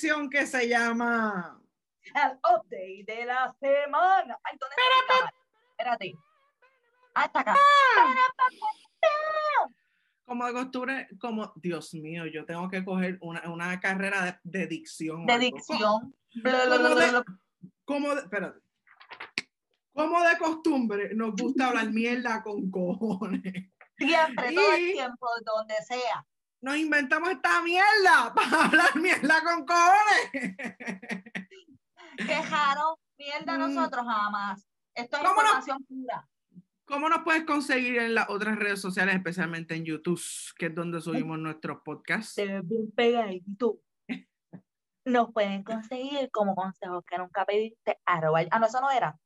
sección que se llama El update de la semana. Ay, ¿dónde está mi? Espérate. Ah, acá. como de costumbre, como Dios mío, yo tengo que coger una, una carrera de, de dicción. De dicción. Como de, como de- espérate. Como de costumbre, nos gusta hablar mierda con cojones. Siempre, todo el tiempo, donde sea. Nos inventamos esta mierda para hablar mierda con cojones. Quejaron mierda Mm. nosotros jamás. Esto es información pura. ¿Cómo nos puedes conseguir en las otras redes sociales, especialmente en YouTube, que es donde subimos nuestros podcasts? Se ve bien pegadito. Nos pueden conseguir como consejos que nunca pediste. Arroba, ah, no, eso no era.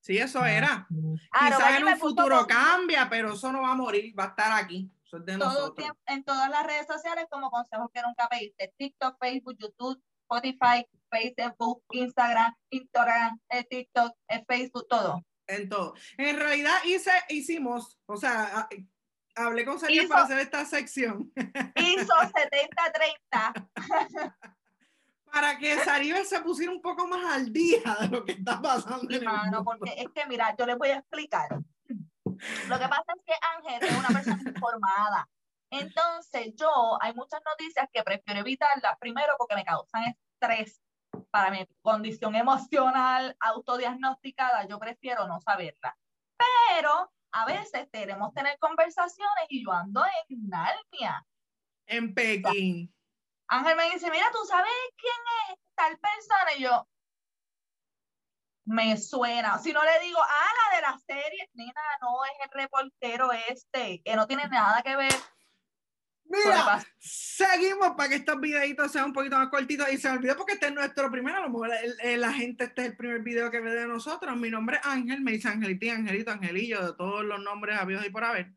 Sí, eso era. Arroba, Quizás en un futuro cambia, pero eso no va a morir, va a estar aquí. Eso es de todo nosotros. tiempo, en todas las redes sociales como consejos que nunca pediste. TikTok, Facebook, YouTube, Spotify, Facebook, Instagram, Instagram, eh, TikTok, eh, Facebook, todo. En todo. En realidad hice, hicimos, o sea, hablé con Sergio Hizo- para hacer esta sección ISO 7030. para que Saribel se pusiera un poco más al día de lo que está pasando. en el Mano, mundo. porque es que, mira, yo les voy a explicar. Lo que pasa es que Ángel es una persona informada. Entonces, yo, hay muchas noticias que prefiero evitarlas, primero porque me causan estrés para mi condición emocional autodiagnosticada, yo prefiero no saberla. Pero a veces queremos tener conversaciones y yo ando en Narnia. En Pekín. Ángel me dice, mira, ¿tú sabes quién es tal persona? Y yo, me suena. Si no le digo, ah, la de la serie, nena, no, es el reportero este, que no tiene nada que ver. Mira, seguimos para que estos videitos sean un poquito más cortitos y se me olvidó porque este es nuestro primero, a lo mejor el- el- la gente este es el primer video que ve de nosotros. Mi nombre es Ángel, me dice Angelito, Angelito, Angelillo, de todos los nombres habidos y por haber.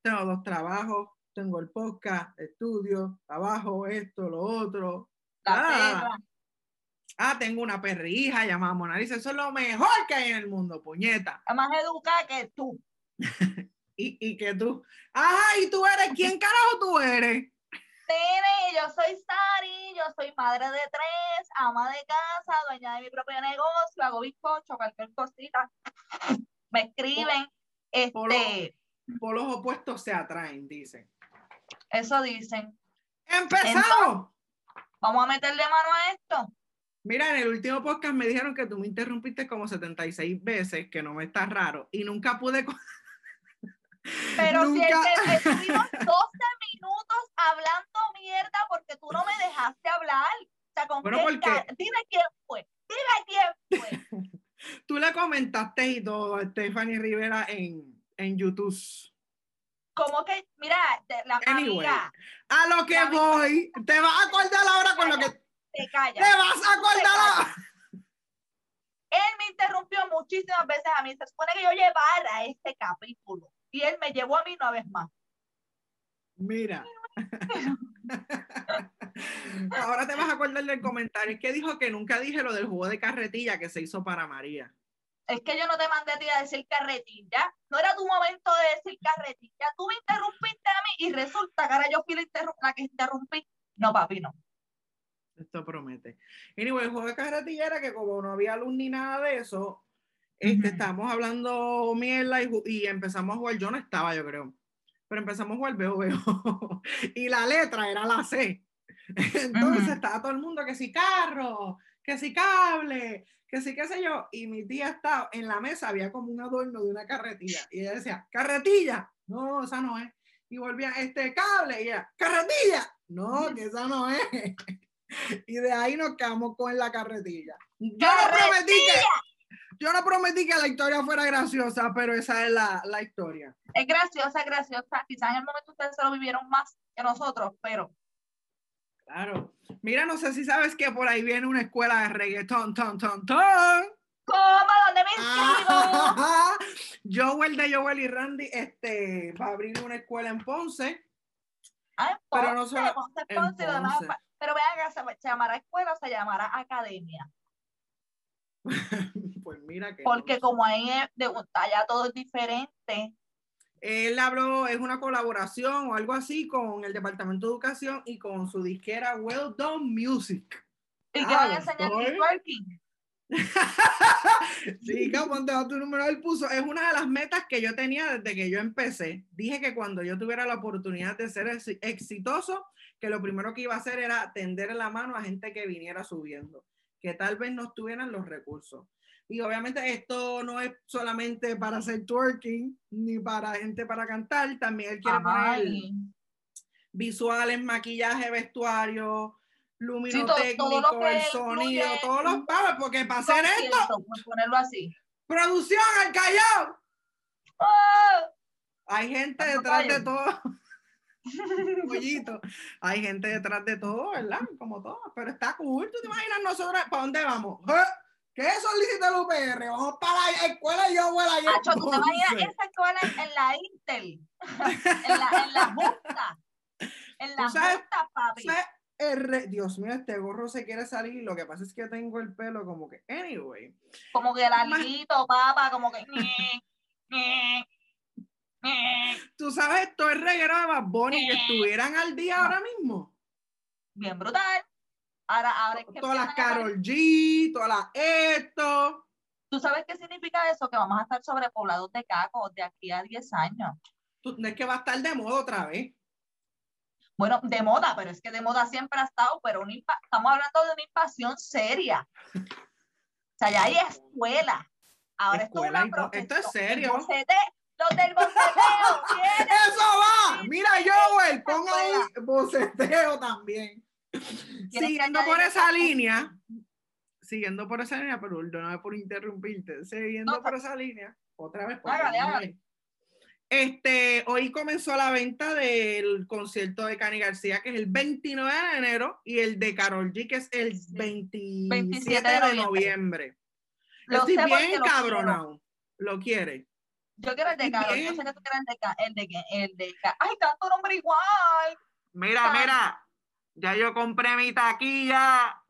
Tengo dos trabajos, tengo el podcast, estudio, trabajo, esto, lo otro. La Ah. Ah, tengo una perrija llamada Mona Lisa, eso es lo mejor que hay en el mundo, puñeta. Es más educada que tú. Y, y que tú, ajá, ¿y tú eres quién carajo tú eres? Nene, yo soy Sari, yo soy madre de tres, ama de casa, dueña de mi propio negocio, hago bizcocho, cualquier cosita. Me escriben, Por este, Por los opuestos se atraen, dicen. eso dicen. ¡Empezamos! Vamos a meterle mano a esto. Mira, en el último podcast me dijeron que tú me interrumpiste como 76 veces, que no me está raro, y nunca pude... Pero si el Nunca- que estuvimos 12 minutos hablando mierda porque tú no me dejaste hablar. O sea, ¿con Bueno, qué porque- Dime quién fue. Dime quién fue. Tú le comentaste y todo a Stephanie Rivera en, en YouTube. Como que, mira, la Anyway, amiga, a lo que voy, te vas a acordar ahora con lo que... te vas a acordar. Él me interrumpió muchísimas veces a mí. Se supone que yo llevara este capítulo. Y él me llevó a mí una vez más. Mira. Ahora te vas a acordar del comentario. Es que dijo que nunca dije lo del juego de carretilla que se hizo para María. Es que yo no te mandé a ti a decir carretilla. No era tu momento de decir carretilla. Tú me interrumpiste a mí y resulta que ahora yo fui la, la que interrumpí. No, papi, no. Esto promete. Anyway, el juego de carretilla era que como no había luz ni nada de eso, este, estábamos hablando mierda y, y empezamos a jugar. Yo no estaba, yo creo. Pero empezamos a jugar veo, veo. y la letra era la C. Entonces estaba todo el mundo que si carro, que si cable, que si qué sé yo. Y mi tía estaba en la mesa, había como un adorno de una carretilla. Y ella decía, carretilla. No, esa no es. Y volvía, este cable. Y ella, carretilla. No, que esa no es. Y de ahí nos quedamos con la carretilla. Yo no prometí que, yo no prometí que la historia fuera graciosa, pero esa es la, la historia. Es graciosa, es graciosa. Quizás en el momento ustedes se lo vivieron más que nosotros, pero Claro. Mira, no sé si sabes que por ahí viene una escuela de reggaetón, ton, ton, ton. ¿cómo? ¿Dónde me inscribo? Joel de Joel y Randy este, va a abrir una escuela en Ponce. Ah, en Pero no Ponce, solo- Ponce, en Ponce, demás, Ponce. Pero vean, ¿se, ¿se llamará escuela o se llamará academia? Pues mira que. Porque no. como ahí es de, allá todo es diferente. Él habló, es una colaboración o algo así con el Departamento de Educación y con su disquera Well Done Music. ¿Y qué van a enseñar twerking? sí, ponte tu número. Él puso, es una de las metas que yo tenía desde que yo empecé. Dije que cuando yo tuviera la oportunidad de ser exitoso, que lo primero que iba a hacer era tender la mano a gente que viniera subiendo, que tal vez no tuvieran los recursos. Y obviamente esto no es solamente para hacer twerking, ni para gente para cantar, también él quiere poner visuales, maquillaje, vestuario, luminotécnico, el sonido, todos los pavos, porque para hacer esto, ponerlo así. Producción al callao. ¡Ah! Hay gente detrás de todo. Hay gente detrás de todo, ¿verdad? Como todo, pero está cool. ¿Tú te imaginas nosotros para dónde vamos? ¿Eh? ¿Qué solicita el UPR? Vamos para la escuela y yo voy a ir. ¿tú te imaginas esa escuela en, la Intel? en, la, en la justa. En la justa, papi. Dios mío, este gorro se quiere salir. Lo que pasa es que tengo el pelo como que, anyway. Como que larguito, papá, como que. Tú sabes, todo el reguero de Bad Bunny que estuvieran al día ahora mismo. Bien brutal. Ahora, ahora es que todas las Carol G, todas las esto. ¿Tú sabes qué significa eso? Que vamos a estar sobrepoblados de cacos de aquí a 10 años. No es que va a estar de moda otra vez. Bueno, de moda, pero es que de moda siempre ha estado, pero estamos hablando de una invasión seria. O sea, ya hay escuela. Ahora esto es una Esto es serio. Los del boceteo, ¡Eso va! Mira, Joel, pongo ahí boceteo también. Siguiendo por esa línea, siguiendo por esa línea, pero perdóname por interrumpirte, siguiendo por esa línea, otra vez. Este, hoy comenzó la venta del concierto de Cani García, que es el 29 de enero, y el de Carol G, que es el 27, de noviembre. Lo Estoy bien cabronado. Lo quiere. Yo quiero el de Carol, yo sé que tú quieres el de, el de, el de, ay, tanto nombre igual. Mira, mira, ya yo compré mi taquilla.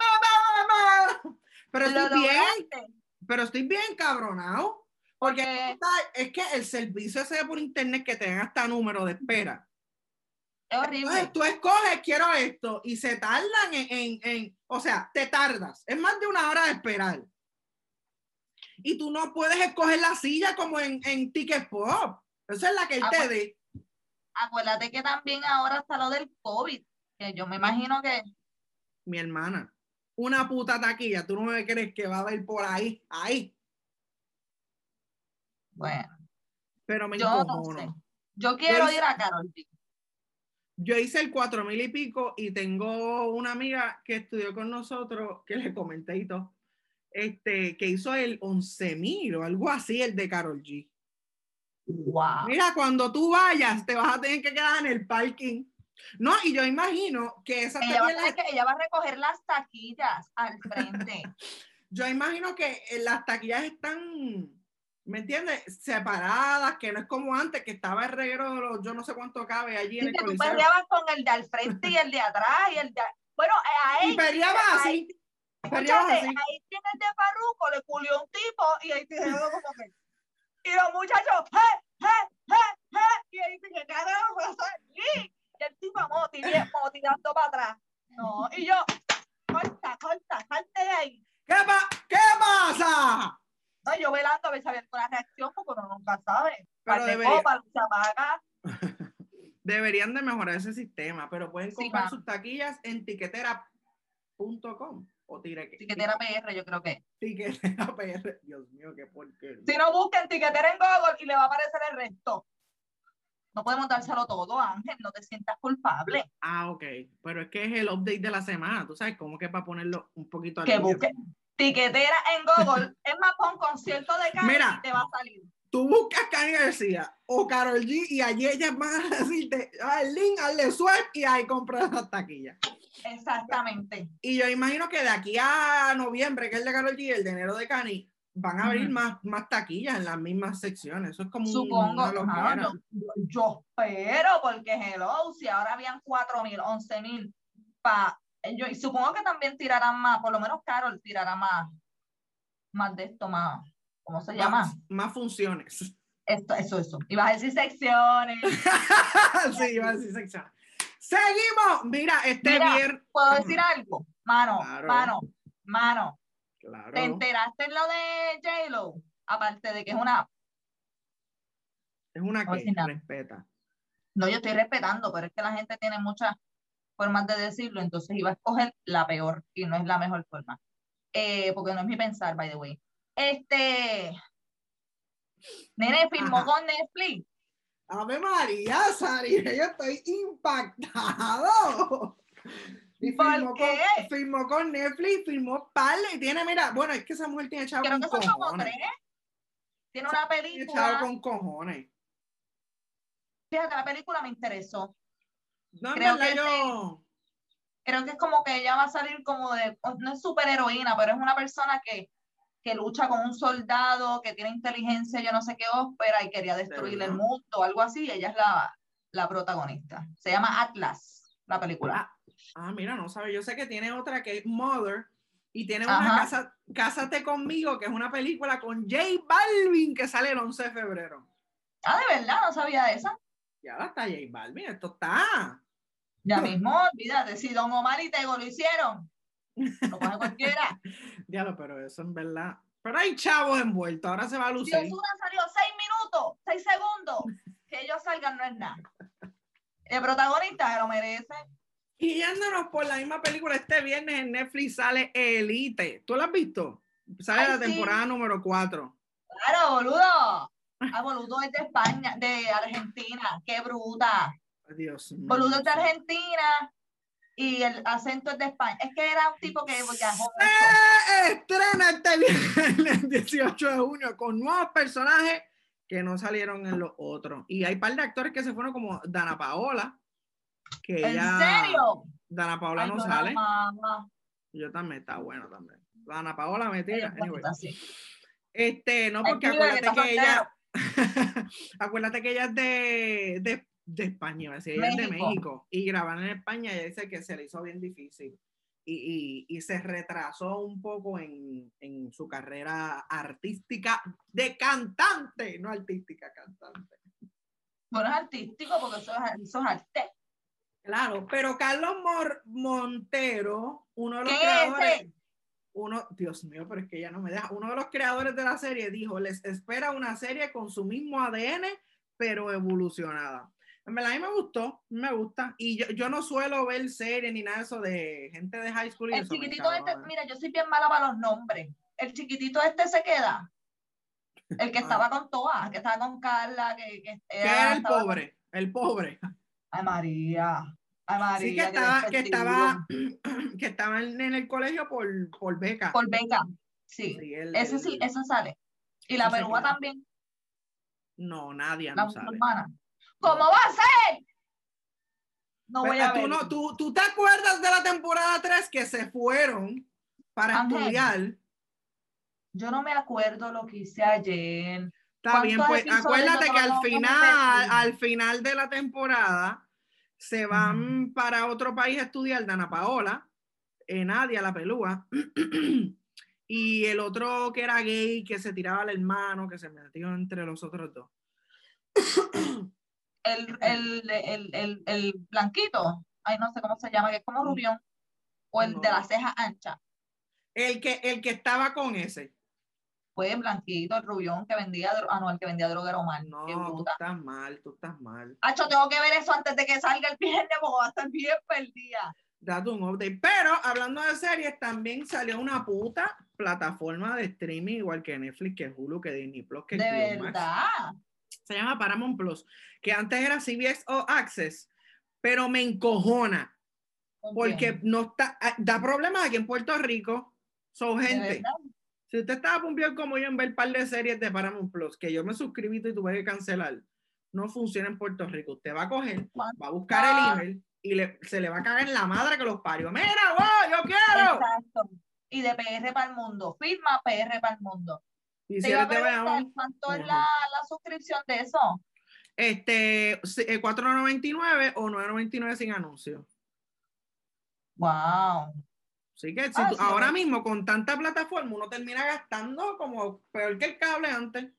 Pero estoy bien, pero estoy bien cabronado. Porque es que el servicio ese por internet que te dan hasta número de espera. Es horrible. tú escoges, quiero esto, y se tardan en, en, o sea, te tardas. Es más de una hora de esperar. Y tú no puedes escoger la silla como en, en Ticket Pop. Esa es la que él te dé. Acuérdate que también ahora está lo del COVID, que yo me imagino que. Mi hermana, una puta taquilla, tú no me crees que va a ir por ahí, ahí. Bueno. Pero me yo no sé. Yo quiero ir a Carol Yo hice el cuatro mil y pico y tengo una amiga que estudió con nosotros, que le comenté y todo, este, que hizo el once mil o algo así, el de Carol G. Wow. Mira, cuando tú vayas, te vas a tener que quedar en el parking. No, y yo imagino que esa ella va, a, que ella va a recoger las taquillas al frente. yo imagino que las taquillas están ¿me entiendes? Separadas, que no es como antes, que estaba el reguero de los, yo no sé cuánto cabe allí en el que tú peleabas con el de al frente y el de atrás y el de... Bueno, eh, ahí... Y peleabas así. Escúchate, ahí tiene el de Farruco, le culió un tipo y ahí tiene como que... Y los muchachos, ¡eh, eh, eh, eh! Y ahí dice, carajo, y el tipo motivando para atrás. No, y yo, corta, corta, salte de ahí. ¿Qué, pa ¿Qué pasa? yo velando a ver si había alguna reacción, porque uno nunca sabe. Pero debería... Deberían de mejorar ese sistema, pero pueden comprar sus taquillas en tiquetera.com o Tiquetera PR, yo creo que. Tiquetera PR, Dios mío, qué porquería. Si no busquen tiquetera en Google y le va a aparecer el resto. No podemos dárselo todo, Ángel, no te sientas culpable. Ah, ok. Pero es que es el update de la semana, tú sabes, cómo que para ponerlo un poquito al Que busquen, tiquetera en Google, es más, pon concierto de Cani y te va a salir. Tú buscas Cani García o Carol G y allí ellas van a decirte ah, el link, hazle swipe y ahí compras las taquillas. Exactamente. Y yo imagino que de aquí a noviembre, que es el de Carol G, el de enero de Cani, van a abrir más, más taquillas en las mismas secciones. Eso es como Supongo, un, yo, espero, porque hello, si ahora habían 4 mil, 11 mil yo y supongo que también tirarán más, por lo menos Carol tirará más, más de esto, más, ¿cómo se llama? Más, funciones. Esto, eso, eso. Ibas a decir secciones. sí, iba a decir secciones. Seguimos. Mira, este Mira, viernes. ¿Puedo decir algo? Mano, Claro. mano, mano. Claro. ¿Te enteraste en lo de J-Lo? Aparte de que es una. Es una No que nada. respeta. No, yo estoy respetando, pero es que la gente tiene muchas formas de decirlo, entonces iba a escoger la peor y no es la mejor forma. Eh, porque no es mi pensar, by the way. Este. Nene firmó Ajá. con Netflix. Ave María, Sari, yo estoy impactado. Y ¿Por firmó qué? Con, firmó con Netflix, firmó Parle y tiene, mira, bueno, es que esa mujer tiene chavo Creo con que son como cojones. tres. Tiene una Tiene película. chavo con cojones. Fíjate, la película me interesó. No, Creo verdad que yo. Creo que es como que ella va a salir como de, no es superheroína, pero es una persona que, que lucha con un soldado, que tiene inteligencia, yo no sé qué ópera, y quería destruir el mundo, algo así, ella es la, la protagonista. Se llama Atlas, la película. Ah, mira, no sabe. Yo sé que tiene otra que es Mother y tiene una casa, Cásate conmigo, que es una película con J Balvin que sale el 11 de febrero. Ah, de verdad, no sabía de esa. Ya está J Balvin, esto está. Ya mismo, olvídate, si Don Omar y Tego lo hicieron, lo coge cualquiera. Diablo, pero eso en verdad. Pero hay chavos envueltos, ahora se va a Si lucir. Ozuna salió seis minutos, seis segundos, que ellos salgan no es nada. El protagonista se lo merece. Y yéndonos por la misma película, este viernes en Netflix sale Elite. ¿Tú la has visto? Sale Ay, la sí. temporada número 4. Claro, boludo. Ah, boludo es de España, de Argentina. Qué bruta. Dios mío. Boludo es de Argentina y el acento es de España. Es que era un tipo que viajó mucho. ¡Eh! Estrena este viernes el 18 de junio con nuevos personajes que no salieron en los otros. Y hay un par de actores que se fueron como Dana Paola. Que ¿En ella, serio? Dana Paola Ay, no sale. Yo también, está bueno también. Dana Paola me tira. Anyway. Este, no, porque acuérdate que ella, acuérdate que ella es de, de, de España, es de México. Y grabar en España, ella dice que se le hizo bien difícil, y, y, y se retrasó un poco en, en su carrera artística de cantante, no artística, cantante. Bueno, es artístico porque eso es, eso es arte. Claro, pero Carlos Mor- Montero, uno de los ¿Qué es creadores, uno, Dios mío, pero es que ya no me deja. Uno de los creadores de la serie dijo, les espera una serie con su mismo ADN, pero evolucionada. En verdad, a mí me gustó, me gusta. Y yo, yo no suelo ver series ni nada de eso de gente de high school. y El eso chiquitito este, mira, yo soy bien mala para los nombres. El chiquitito este se queda. El que Ah. estaba con Toa, que estaba con Carla, que, que era el con- pobre, el pobre. Ay, María. Ay, María. Sí, que estaba, que estaba, que estaba en, en el colegio por, por beca. Por beca. Sí. Sí, el- Ese sí, el- ese sale. Y la perúa también, No, nadie la no musulmana. ¿Cómo va a ser? No voy a ver. tú, no, tú, tú te acuerdas de la temporada 3 que se fueron para Ángel. estudiar. Yo no me acuerdo lo que hice ayer. Está bien, ¿Cuántos pues acuérdate que al final, al final de la temporada se van para otro país a estudiar Dana Paola, eh, Nadia la pelúa, y el otro que era gay, que se tiraba al hermano, que se metió entre los otros dos. El, el, el, el, el blanquito, ay, no sé cómo se llama, que es como rubión. O el de la ceja ancha. El que, el que estaba con ese. Fue el blanquito, el rubión que vendía, ah, no, el que vendía droga era Omar. No, tú estás mal, tú estás mal. Acho, tengo que ver eso antes de que salga el viernes porque va a estar bien perdida. Date un update. Pero hablando de series, también salió una puta plataforma de streaming, igual que Netflix, que Hulu, que Disney Plus, que De Max. Se llama Paramount Plus, que antes era CBS All Access, pero me encojona porque no está, ah, da problemas aquí en Puerto Rico. Son gente. Si usted estaba pumpeado como yo en ver un par de series de Paramount Plus, que yo me suscribí y tuve que cancelar, no funciona en Puerto Rico. Usted va a coger, va a buscar el email y le, se le va a caer en la madre que los parió. Mira, wow, yo quiero. Exacto. Y de PR para el mundo. Firma PR para el mundo. Y Te si ¿cuánto es la, la suscripción de eso? este, sí, eh, 4.99 o 9.99 sin anuncio. Wow. Así que si Ah, tú- sí, ahora mismo con tanta plataforma uno termina gastando como peor que el cable antes.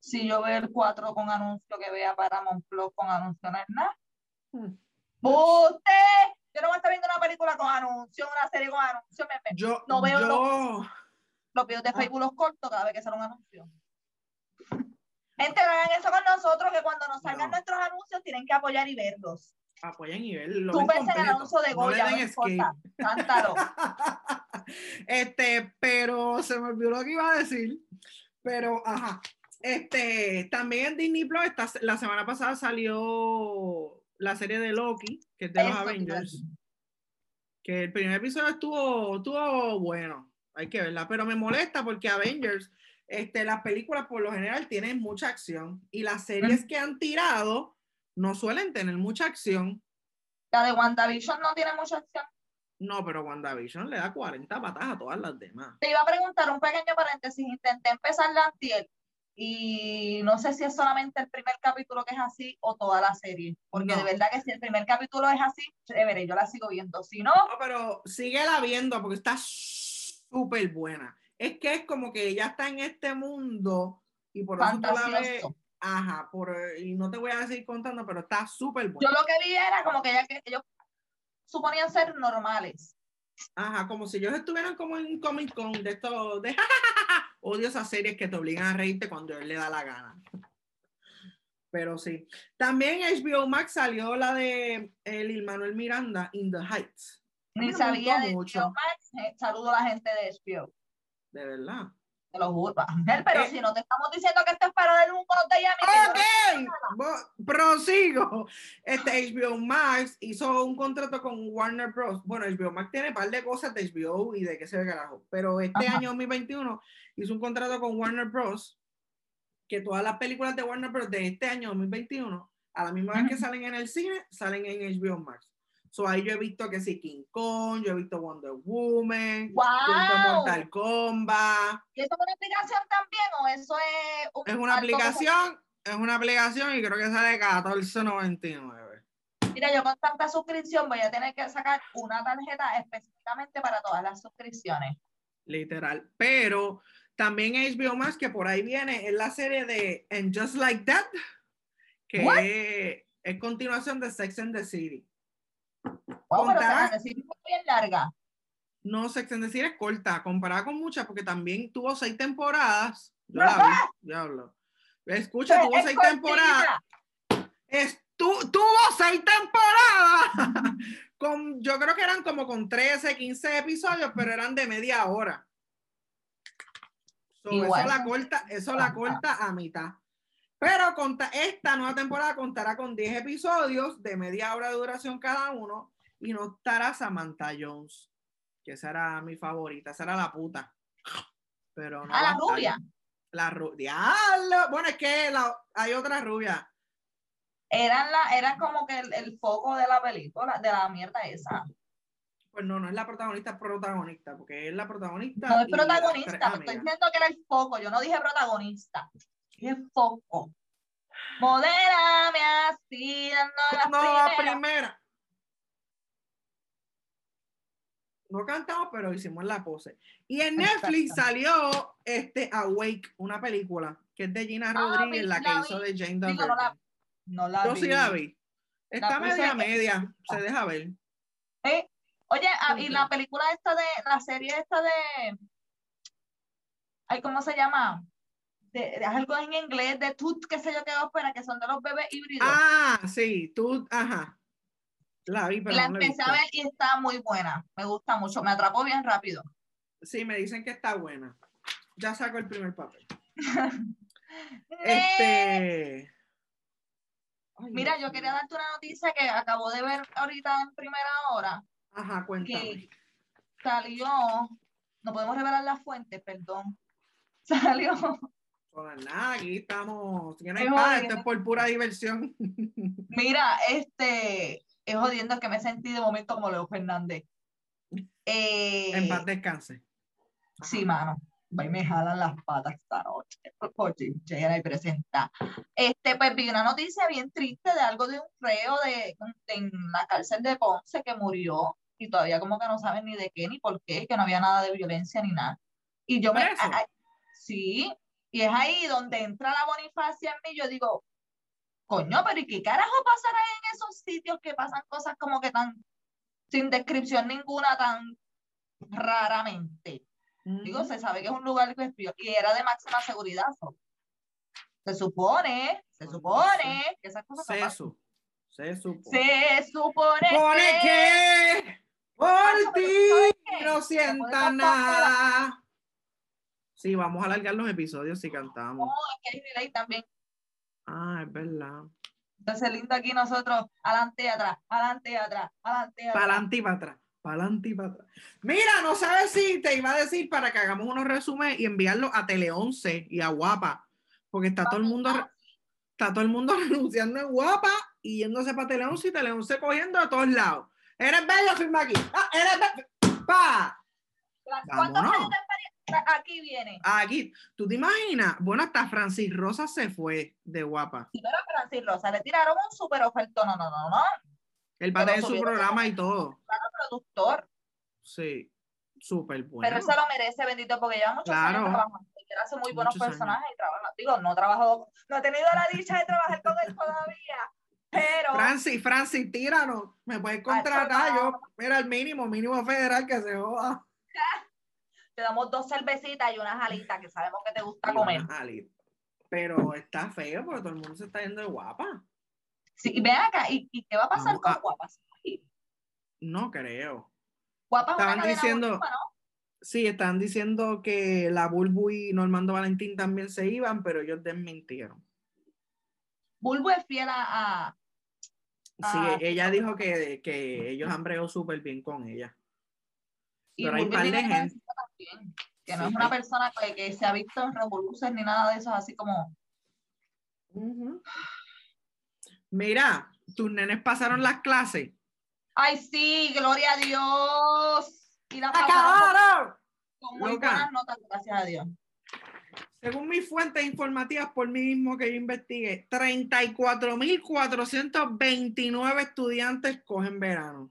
si yo veo el 4 con anuncio que vea Paramount Plus con anuncio no es nada. Hmm. Usted, yo no voy a estar viendo una película con anuncio, una serie con anuncio, me, me- Yo, No veo yo, los videos de Ah. Facebook los corto cada vez que sale un anuncio. Gente, no hagan eso con nosotros, que cuando nos salgan No. nuestros anuncios tienen que apoyar y verlos. apoyen y ven lo Tú ves el anuncio de No Goya, no, den importa. Cántalo. este, pero se me olvidó lo que iba a decir. Pero, ajá. Este, también en Disney Plus, esta- la semana pasada salió la serie de Loki, que es de los Avengers. Que el primer episodio estuvo, estuvo bueno, hay que verla, pero me molesta porque Avengers, este, las películas por lo general tienen mucha acción y las series que han tirado no suelen tener mucha acción. La de WandaVision no tiene mucha acción. No, pero WandaVision le da 40 patas a todas las demás. Te iba a preguntar un pequeño paréntesis. Intenté empezar la antier y no sé si es solamente el primer capítulo que es así o toda la serie. Porque No. de verdad que si el primer capítulo es así, chévere, yo la sigo viendo. Si no, No, pero síguela viendo porque está súper buena. Es que es como que ella está en este mundo y por eso tú la ves. fantasioso. Ajá, por, y no te voy a seguir contando, pero está súper buena. Yo lo que vi era como que, ella, que ellos suponían ser normales. Ajá, como si ellos estuvieran como en Comic Con de esto, de odio esas series que te obligan a reírte cuando él le da la gana. Pero sí. También HBO Max salió la de el Lin Manuel Miranda, In the Heights. Me sabía de mucho. HBO Max. Eh, Saludo a la gente de HBO. De verdad. Te lo juro. Ángel, pero Eh. si no te estamos diciendo que esto es para el mundo de Ok, bo- prosigo. Este HBO Max hizo un contrato con Warner Bros. Bueno, HBO Max tiene un par de cosas de HBO y de qué se ve carajo, pero este Ajá. año 2021 hizo un contrato con Warner Bros. que todas las películas de Warner Bros. de este año 2021, a la misma vez que salen en el cine, salen en HBO Max. So ahí yo he visto que sí, King Kong, yo he visto Wonder Woman, yo he visto ¡Wow! Mortal Kombat. ¿Y eso es una aplicación también o eso es un Es una como- aplicación, es una aplicación y creo que sale 14.99. Mira, yo con tanta suscripción voy a tener que sacar una tarjeta específicamente para todas las suscripciones. literal. Pero también HBO Max, que por ahí viene, es la serie de And Just Like That, que es, es continuación de Sex and the City. Wow, pero bien larga. No, Sex and the City es corta, comparada con muchas, porque también tuvo seis temporadas. Yo No la vi, diablo. Escucha, tuvo Es seis temporadas. Es- tu- tuvo seis temporadas. con, yo creo que eran como con 13, 15 episodios, pero eran de media hora. So, eso la corta, eso la corta a mitad. Pero conta- esta nueva temporada contará con 10 episodios de media hora de duración cada uno y no estará Samantha Jones, que esa era mi favorita, esa era la puta. Pero no A va la estar. rubia. La rubia. ¡Diablo! Bueno, es que la- hay otra rubia. Eran, la, eran como que el, el foco de la película, de la mierda esa. Pues no, no es la protagonista, es protagonista, porque es la protagonista. No es protagonista, estoy diciendo que era el foco, yo no dije protagonista. Dije foco. Modérame así, dando las No, la primera. No cantamos, pero hicimos la pose. Y en Netflix salió este Awake, una película que es de Gina Ah, Rodríguez, la que la hizo de Jane Digo, no la-. No la Yo vi. sí la vi. Está media media, se deja ver. ¿Eh? Oye, ah, y Ok. la película esta de, la serie esta de, ay, ¿cómo se llama? De, de algo en inglés, de Tooth, qué sé yo qué ópera, que son de los bebés híbridos. Ah, sí, tú, ajá. La vi, pero la no la he empecé a ver y está muy buena. Me gusta mucho, me atrapó bien rápido. Sí, me dicen que está buena. Ya saco el primer papel. Este. Ay, Mira, yo quería darte una noticia que acabo de ver ahorita en primera hora. Ajá, cuéntame. que salió, no podemos revelar la fuente, perdón. Salió, Nada, aquí estamos. Que no hay jodiendo. esto es por pura diversión. mira, este, es jodiendo que me sentí de momento como Leo Fernández. Eh, en paz descanse. Sí, mano. Va y me jalan las patas esta noche. Por Llegar y presenta. Este, pues vi una noticia bien triste de algo de un reo de, en la cárcel de Ponce que murió y todavía como que no saben ni de qué ni por qué, que no había nada de violencia ni nada. Y yo me, ¿Preso? a- a- sí, Y es ahí donde entra la Bonifacia en mí. Yo digo, coño, pero ¿y qué carajo pasará en esos sitios que pasan cosas como que tan sin descripción ninguna, tan raramente? Digo, se sabe que es un lugar que y era de máxima seguridad. Se supone, se supone que esas cosas se, su, se supone. Se supone que, que por ti no sienta nada. Sí, vamos a alargar los episodios si cantamos. No, es que hay delay también. Ah, es verdad. Entonces, lindo aquí nosotros, adelante y atrás, adelante y atrás, adelante y atrás. Para adelante y para atrás, para adelante y para atrás. Mira, no sabes si te iba a decir para que hagamos unos resúmenes y enviarlo a Tele 11 y a Guapa, porque está todo el mundo, está todo el mundo renunciando en Guapa y yéndose para Tele 11 y Tele 11 cogiendo a todos lados. Eres bello, firma aquí. Ah, eres bello. Pa. ¿Cuántos años Aquí viene. Aquí, ¿tú te imaginas? Bueno, hasta Francis Rosa se fue de guapa. Sí, pero Francis Rosa le tiraron un súper ofertón. No, no, no, no. El padre de su programa y todo. Claro, productor. Sí, súper bueno. Pero eso lo merece, bendito, porque lleva muchos años trabajando. Y hace muy buenos personajes y trabaja. Digo, no trabajo, no he tenido la dicha de trabajar con él todavía. Pero. Francis, Francis, tíranos. Me puedes contratar. Yo, mira, el mínimo, mínimo federal que se joda. te damos dos cervecitas y unas alitas que sabemos que te gusta comer. Pero está feo porque todo el mundo se está yendo de guapa. Sí, ven acá, ¿y, qué va a pasar con guapas? No creo. Guapas Estaban diciendo, Sí, están diciendo que la Bulbu y Normando Valentín también se iban, pero ellos desmintieron. Bulbu es fiel a... sí, ella dijo que, que ellos han bregado súper bien con ella. pero hay par de gente que no es una persona que, se ha visto en revoluciones ni nada de eso, así como... Mira, tus nenes pasaron las clases. Ay, sí, gloria a Dios. Y la ¡Acabaron! Con muy buenas notas, gracias a Dios. Según mis fuentes informativas por mí mismo que yo investigué, 34.429 estudiantes cogen verano.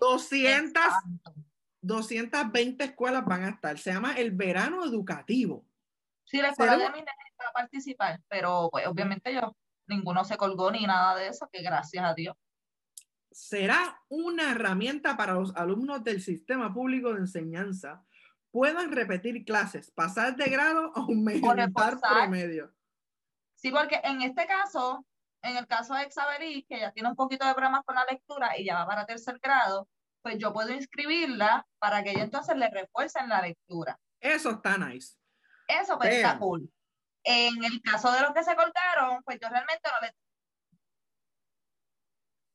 200, 220 escuelas van a estar. Se llama el verano educativo. Sí, la escuela de mi va a participar, pero pues obviamente yo, ninguno se colgó ni nada de eso, que gracias a Dios. Será una herramienta para los alumnos del sistema público de enseñanza puedan repetir clases, pasar de grado o aumentar promedio. Sí, porque en este caso, en el caso de Xaverí, que ya tiene un poquito de problemas con la lectura y ya va para tercer grado, pues yo puedo inscribirla para que ella entonces le refuercen la lectura. Eso está nice. Eso pues está cool. En el caso de los que se cortaron, pues yo realmente no le...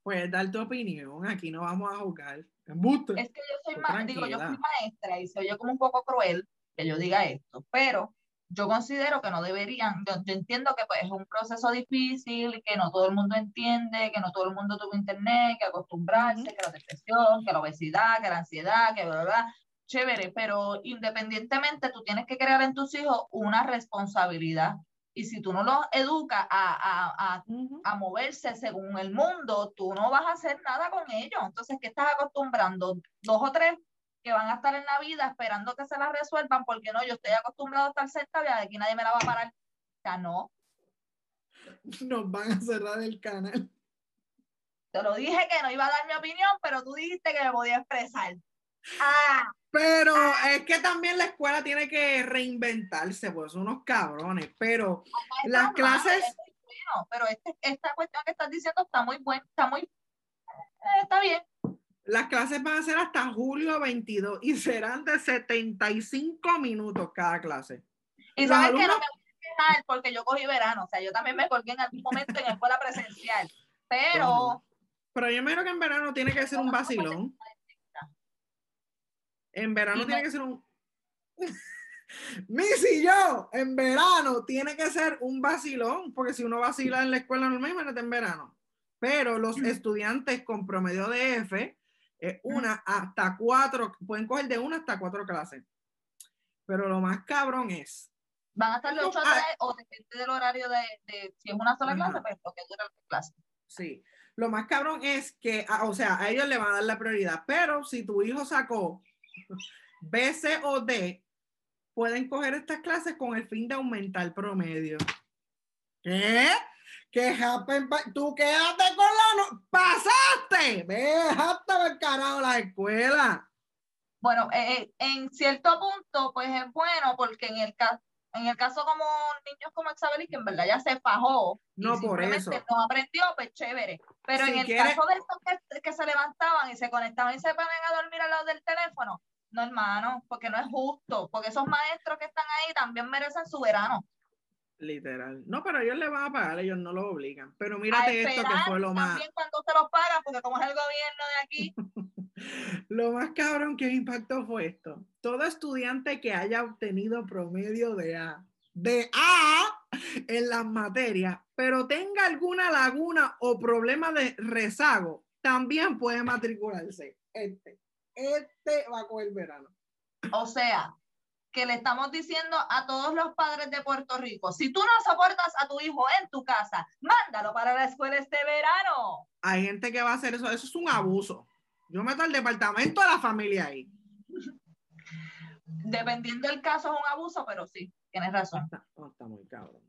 Puedes dar tu opinión, aquí no vamos a jugar. Es que yo soy, digo, yo soy maestra y soy yo como un poco cruel que yo diga esto, pero yo considero que no deberían, yo, entiendo que pues, es un proceso difícil, que no todo el mundo entiende, que no todo el mundo tuvo internet, que acostumbrarse, que la depresión, que la obesidad, que la ansiedad, que bla, bla, chévere, pero independientemente tú tienes que crear en tus hijos una responsabilidad. Y si tú no los educas a, a, a, a, moverse según el mundo, tú no vas a hacer nada con ellos. Entonces, ¿qué estás acostumbrando? Dos o tres que van a estar en la vida esperando que se las resuelvan, porque no, yo estoy acostumbrado a estar cerca, de aquí nadie me la va a parar. Sea, no. Nos van a cerrar el canal. Te lo dije que no iba a dar mi opinión, pero tú dijiste que me podía expresar. Ah, pero ah. es que también la escuela tiene que reinventarse, pues son unos cabrones. Pero las clases. pero este, esta cuestión que estás diciendo está muy buena, está muy. Eh, está bien. Las clases van a ser hasta julio 22 y serán de 75 minutos cada clase. Y sabes que no me voy a quejar porque yo cogí verano, o sea, yo también me colgué en algún momento en la escuela presencial, pero... Pero yo me creo que en verano tiene que ser un vacilón. En verano tiene que ser un... Missy y yo, en verano tiene que ser un vacilón, porque si uno vacila en la escuela normal, imagínate en verano. Pero los estudiantes con promedio de F una hasta cuatro, pueden coger de una hasta cuatro clases. Pero lo más cabrón es. Van a estar de 8 a 3 o depende del horario de, si es una sola clase, pues porque dura la clase. Sí. Lo más cabrón es que, ah, o sea, a ellos le van a dar la prioridad, pero si tu hijo sacó B, C o D, pueden coger estas clases con el fin de aumentar el promedio. ¿Qué? Que happen tú quédate con la no pasaste, dejaste el carajo la escuela. Bueno, eh, eh, en cierto punto, pues es bueno porque en el caso, en el caso como niños como Isabel, que en verdad ya se fajó, y No, por eso. no aprendió, pues chévere. Pero Si en el caso de estos que, que se levantaban y se conectaban y se ponen a dormir al lado del teléfono, no, hermano, porque no es justo, porque esos maestros que están ahí también merecen su verano. Literal. No, pero ellos le van a pagar, ellos no lo obligan. Pero A mírate esto que fue lo más, también cuando se los pagan, porque como es el gobierno de aquí, lo más cabrón que impactó fue esto. Todo estudiante que haya obtenido promedio de A, de A en las materias, pero tenga alguna laguna o problema de rezago, también puede matricularse. Este, este va a coger verano. O sea, que le estamos diciendo a todos los padres de Puerto Rico, si tú no soportas a tu hijo en tu casa, mándalo para la escuela este verano. Hay gente que va a hacer eso, eso es un abuso. Yo meto al departamento de la familia ahí. Dependiendo del caso es un abuso, pero sí, tienes razón. Está, muy cabrón.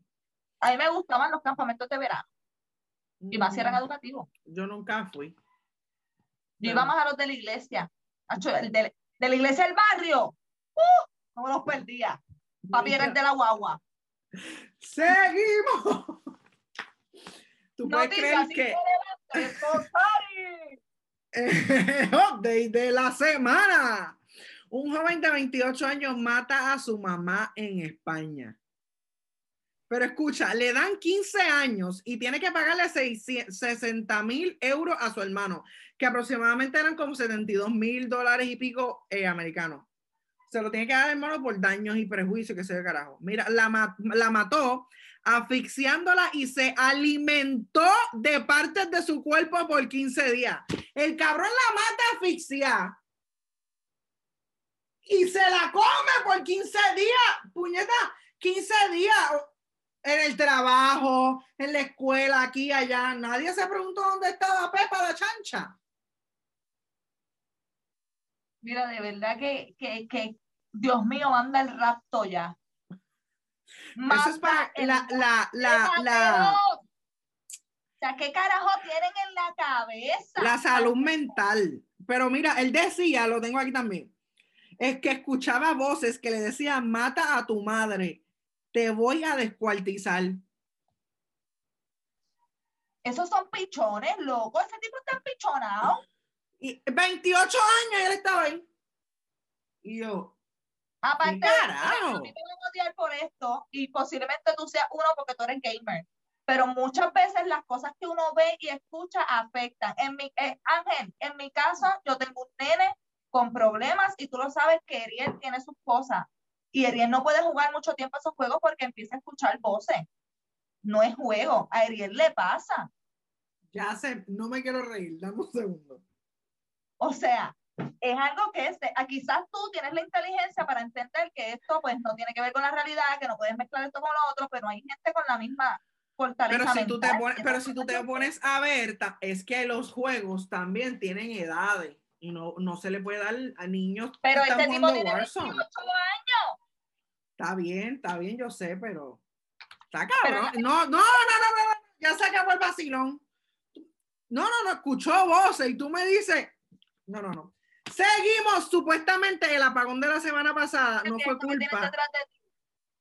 A mí me gustaban los campamentos de verano y más si eran educativos. Yo nunca fui. Yo iba más a los de la iglesia. De la iglesia del barrio. ¡Uh! No me los perdía. Papi era el de la guagua. Seguimos. Tú puedes Noticias creer que eh, update de la semana. Un joven de 28 años mata a su mamá en España. Pero escucha, le dan 15 años y tiene que pagarle 600 60 mil euros a su hermano, que aproximadamente eran como 72 mil dólares y pico eh, americanos. Se lo tiene que dar hermano por daños y prejuicios, que se de carajo. Mira, la, ma- la mató asfixiándola y se alimentó de partes de su cuerpo por 15 días. El cabrón la mata asfixiada y se la come por 15 días. Puñeta, 15 días en el trabajo, en la escuela, aquí, allá. Nadie se preguntó dónde estaba Pepa la chancha. Mira, de verdad que, que, que Dios mío, manda el rapto ya. Eso es para Manda el la, la, la, O sea, ¿qué carajo tienen en la cabeza? la salud mental. Pero mira, él decía, lo tengo aquí también, es que escuchaba voces que le decían, mata a tu madre, te voy a descuartizar. Esos son pichones, loco. Ese tipo está pichonado. Y 28 años él estaba ahí. Y yo, Aparte, a mí me van a odiar por esto y posiblemente tú seas uno porque tú eres gamer. Pero muchas veces las cosas que uno ve y escucha afectan. En mi, eh, Ángel, en mi casa yo tengo un nene con problemas y tú lo sabes que Ariel tiene sus cosas. Y Ariel no puede jugar mucho tiempo a esos juegos porque empieza a escuchar voces. No es juego. A Ariel le pasa. ya sé, no me quiero reír, dame un segundo. O sea, es algo que es, ah, quizás tú tienes la inteligencia para entender que esto pues no tiene que ver con la realidad, que no puedes mezclar esto con lo otro, pero hay gente con la misma fortaleza Pero si tú te pones, pero si tú te pones a ver, es que los juegos también tienen edades y no, no se le puede dar a niños que Pero están este tipo tiene Warzone. 28 años. Está bien, está bien, yo sé, pero está Pero cabrón. No, no, no, no, no, no, ya se acabó el vacilón. No, no, no, escuchó voces y tú me dices, no, no, no. Seguimos, supuestamente el apagón de la semana pasada no fue culpa.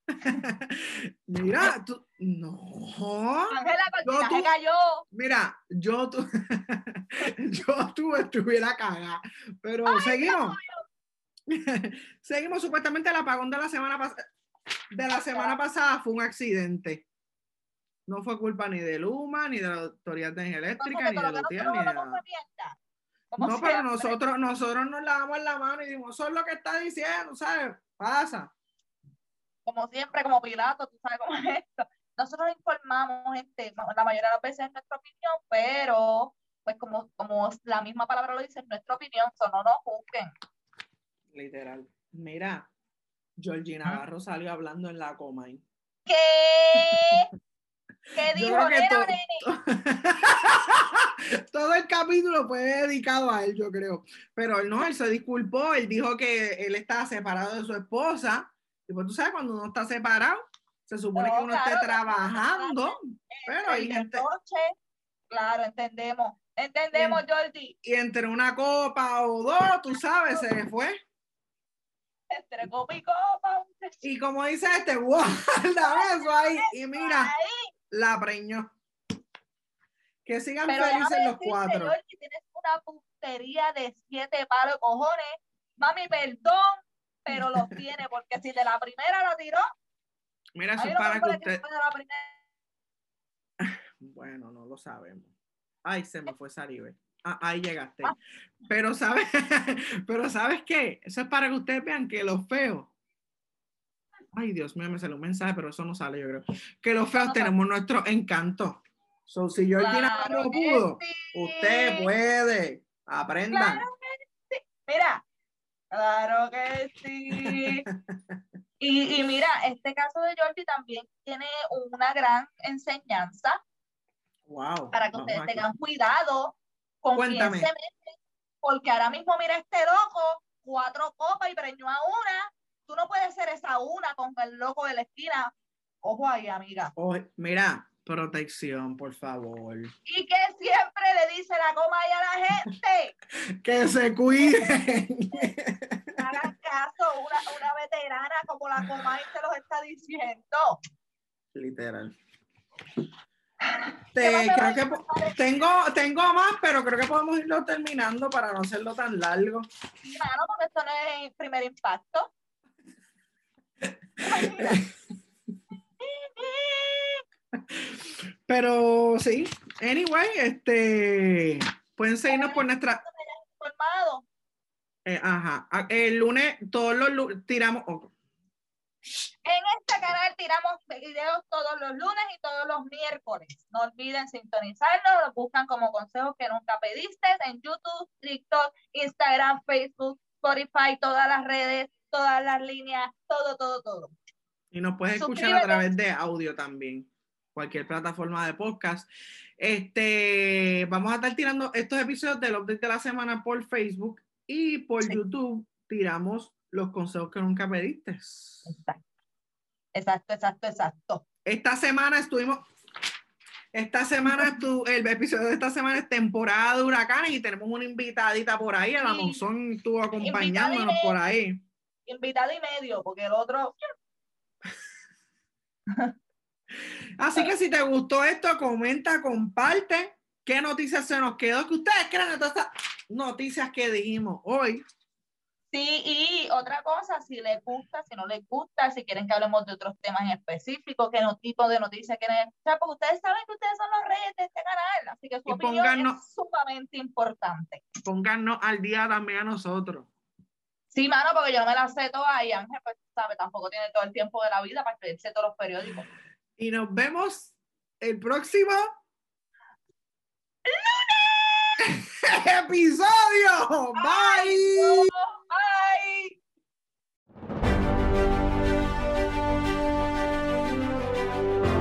Mira, tú, no. Ángela, Yo tú- cayó. Mira, yo tu, yo tú estuviera cagada, pero seguimos. seguimos supuestamente el apagón de la semana pasada. De la semana pasada fue un accidente. No fue culpa ni de Luma, ni de la Autoridad de Energía Eléctrica, ni de nosotros ni de No, pero siempre. nosotros, nosotros nos lavamos la mano y dijimos, eso es lo que está diciendo, ¿sabes? Pasa. como siempre, como Pilato, tú sabes cómo es esto. Nosotros informamos, gente, la mayoría de las veces es nuestra opinión, pero pues como, como la misma palabra lo dice, es nuestra opinión, so no nos juzguen. Literal. Mira, Georgina. Navarro salió hablando en la Comay. ¿Qué? ¿Qué dijo, nena, to-? Todo el capítulo fue dedicado a él, yo creo. Pero él no, él se disculpó, él dijo que él estaba separado de su esposa Y pues tú sabes, cuando uno está separado, se supone No, que uno esté claro, trabajando, pero hay gente, noche, claro, entendemos. Entendemos, Jordi. y entre una copa o dos, tú sabes, se le fue. Entre copa y copa. Y como dice este, guarda eso ahí. Y mira. La preñó. Que sigan Pero felices los decirte, cuatro. Jordi, tienes una puntería de siete palos de cojones. Mami, perdón, pero los tiene, porque si de la primera lo tiró, Mira, eso es para que usted. Bueno, no lo sabemos. Ay, se me fue Saribe. Ah, ahí llegaste. Pero sabes, pero sabes qué? Eso es para que ustedes vean que los feos. Ay, Dios mío, me salió un mensaje, pero eso no sale, yo creo. Que los feos no tenemos nuestro encanto. So, si yo Claro no pudo, sí. usted puede. Aprendan. Claro que sí. Mira, claro que sí. Y, y mira, este caso de Jordi también tiene una gran enseñanza Wow. para que ustedes tengan cuidado con Cuéntame. quién se meten, porque ahora mismo mira este loco, cuatro copas y preñó a una. Tú no puedes ser esa una con el loco de la esquina. Ojo ahí, amiga. Oh, mira, protección, por favor. Y que siempre le dice la coma ahí a la gente. Que se cuiden. Hagan caso, una, una veterana como la coma se los está diciendo. Literal. ¿Qué Te- creo que tengo, tengo más, pero creo que podemos irlo terminando para no hacerlo tan largo. Claro, porque esto no es primer impacto. Pero sí, anyway, este pueden seguirnos por nuestra. Eh, ajá, el lunes, todos los lunes tiramos. oh, En este canal tiramos videos todos los lunes y todos los miércoles. No olviden sintonizarnos, los buscan como consejos que nunca pediste en YouTube, TikTok, Instagram, Facebook, Spotify, todas las redes, todas las líneas, todo, todo, todo. y nos puedes escuchar a través de audio también, cualquier plataforma de podcast. Este, vamos a estar tirando estos episodios del update de la semana por Facebook y por Sí. YouTube tiramos los consejos que nunca pediste. Exacto, exacto, exacto, exacto. Esta semana estuvimos. Esta semana, estu- el episodio de esta semana es temporada de huracanes y tenemos una invitadita por ahí. La Sí. Monzón estuvo acompañándonos por ahí. Invitado y medio, porque el otro, Así que si te gustó esto, comenta, comparte. ¿Qué noticias se nos quedó? Que ustedes crean todas estas noticias que dijimos hoy. Sí, y otra cosa, si les gusta, si no les gusta, si quieren que hablemos de otros temas en específico, qué no- tipo de noticias quieren escuchar, porque ustedes saben que ustedes son los reyes de este canal, así que su Y opinión es sumamente importante. Pónganos al día también a nosotros. Sí, mano, porque yo no me la sé toda y Ángel, pues, sabe, tampoco tiene todo el tiempo de la vida para escribirse todos los periódicos. Y nos vemos el próximo episodio. Bye.